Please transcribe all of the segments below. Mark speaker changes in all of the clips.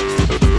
Speaker 1: Gracias.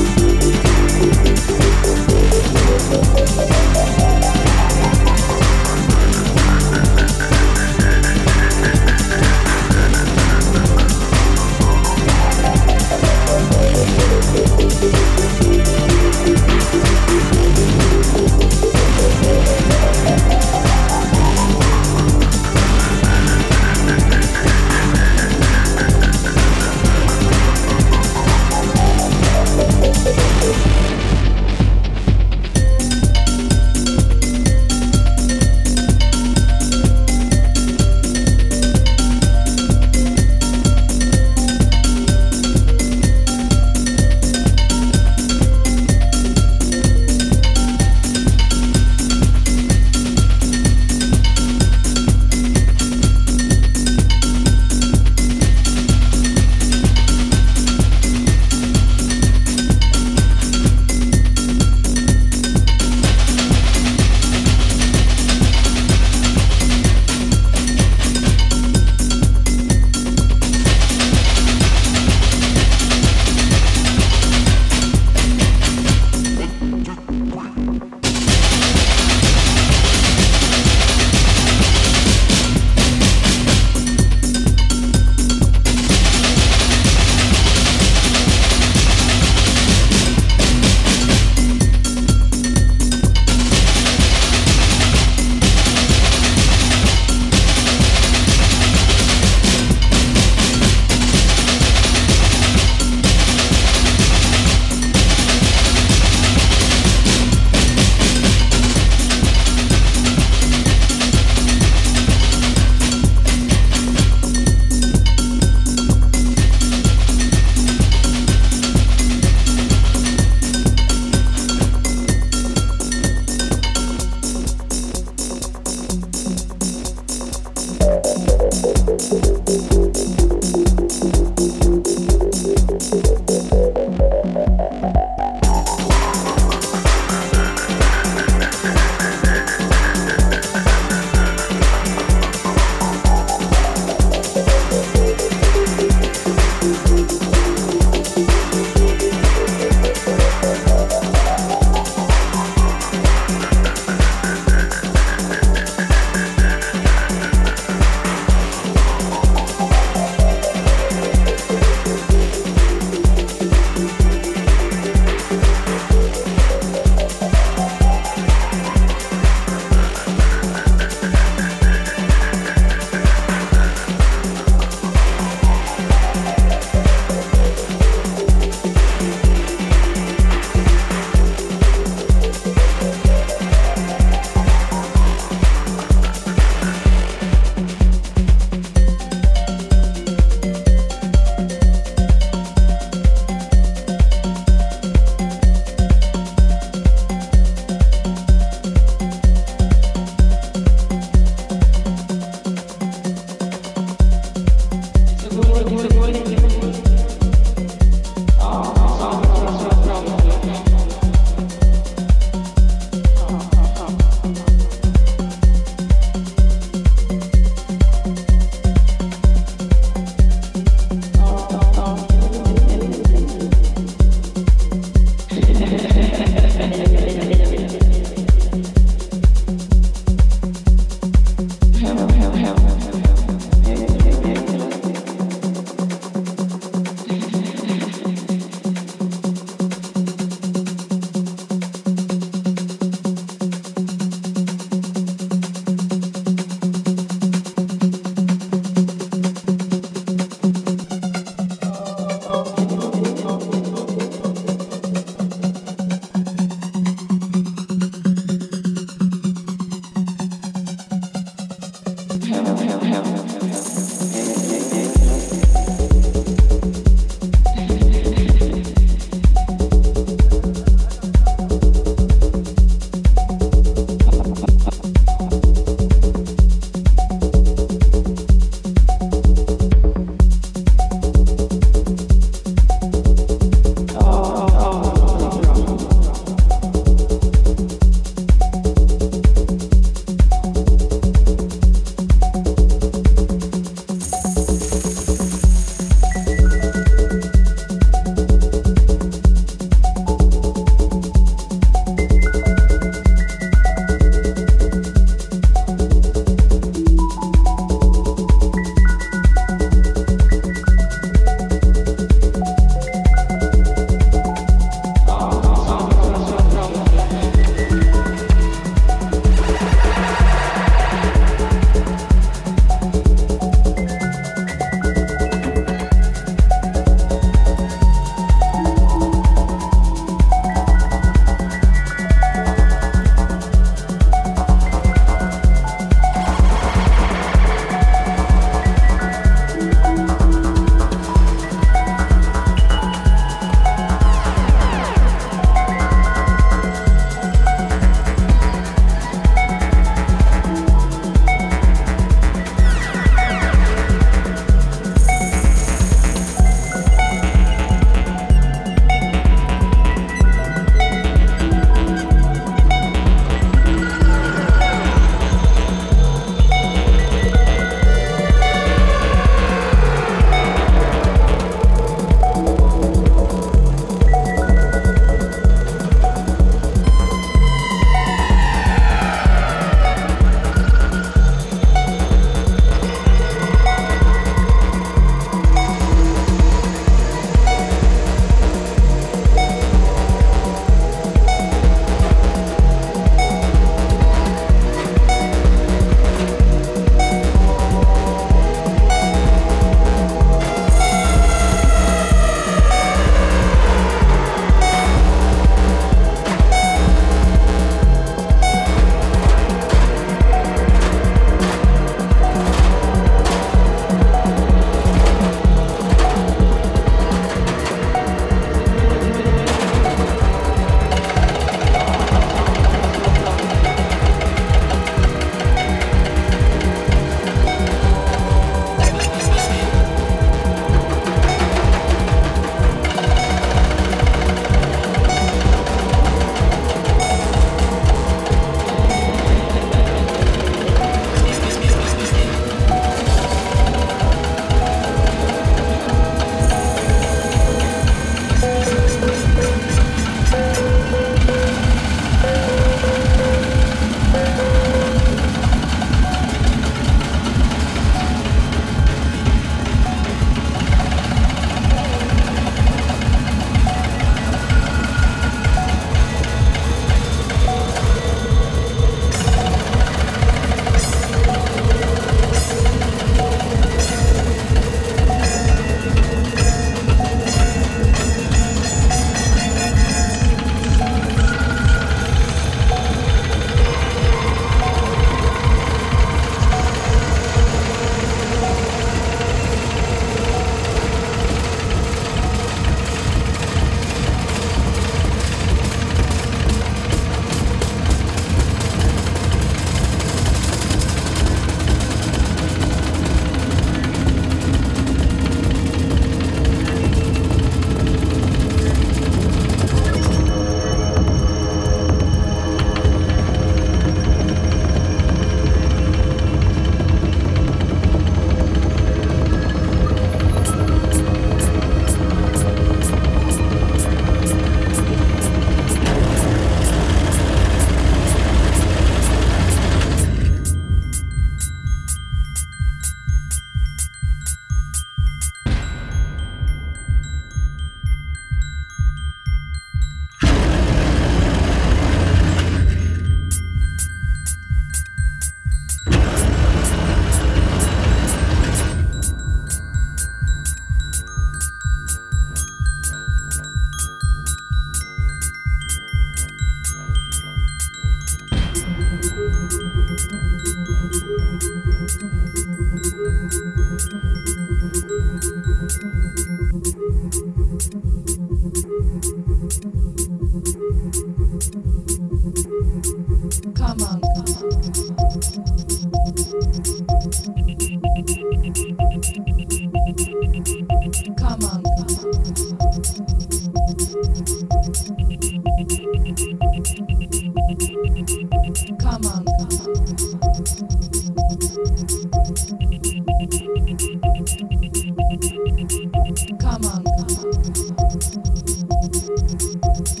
Speaker 1: Thank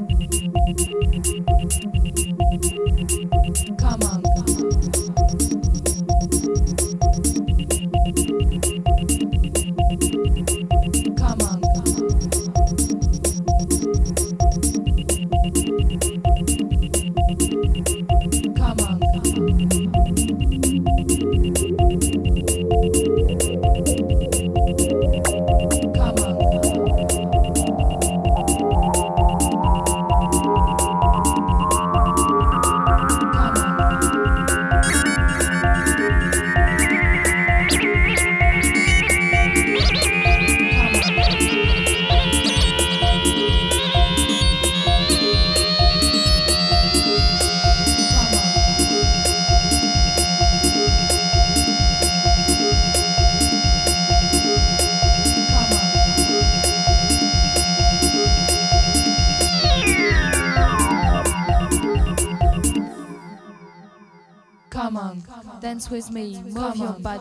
Speaker 1: you.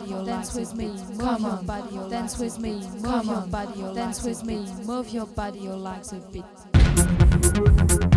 Speaker 1: body, your dance with me. Come on, body, your dance with me. Come on, body, your dance with me. Move your body, your legs a bit.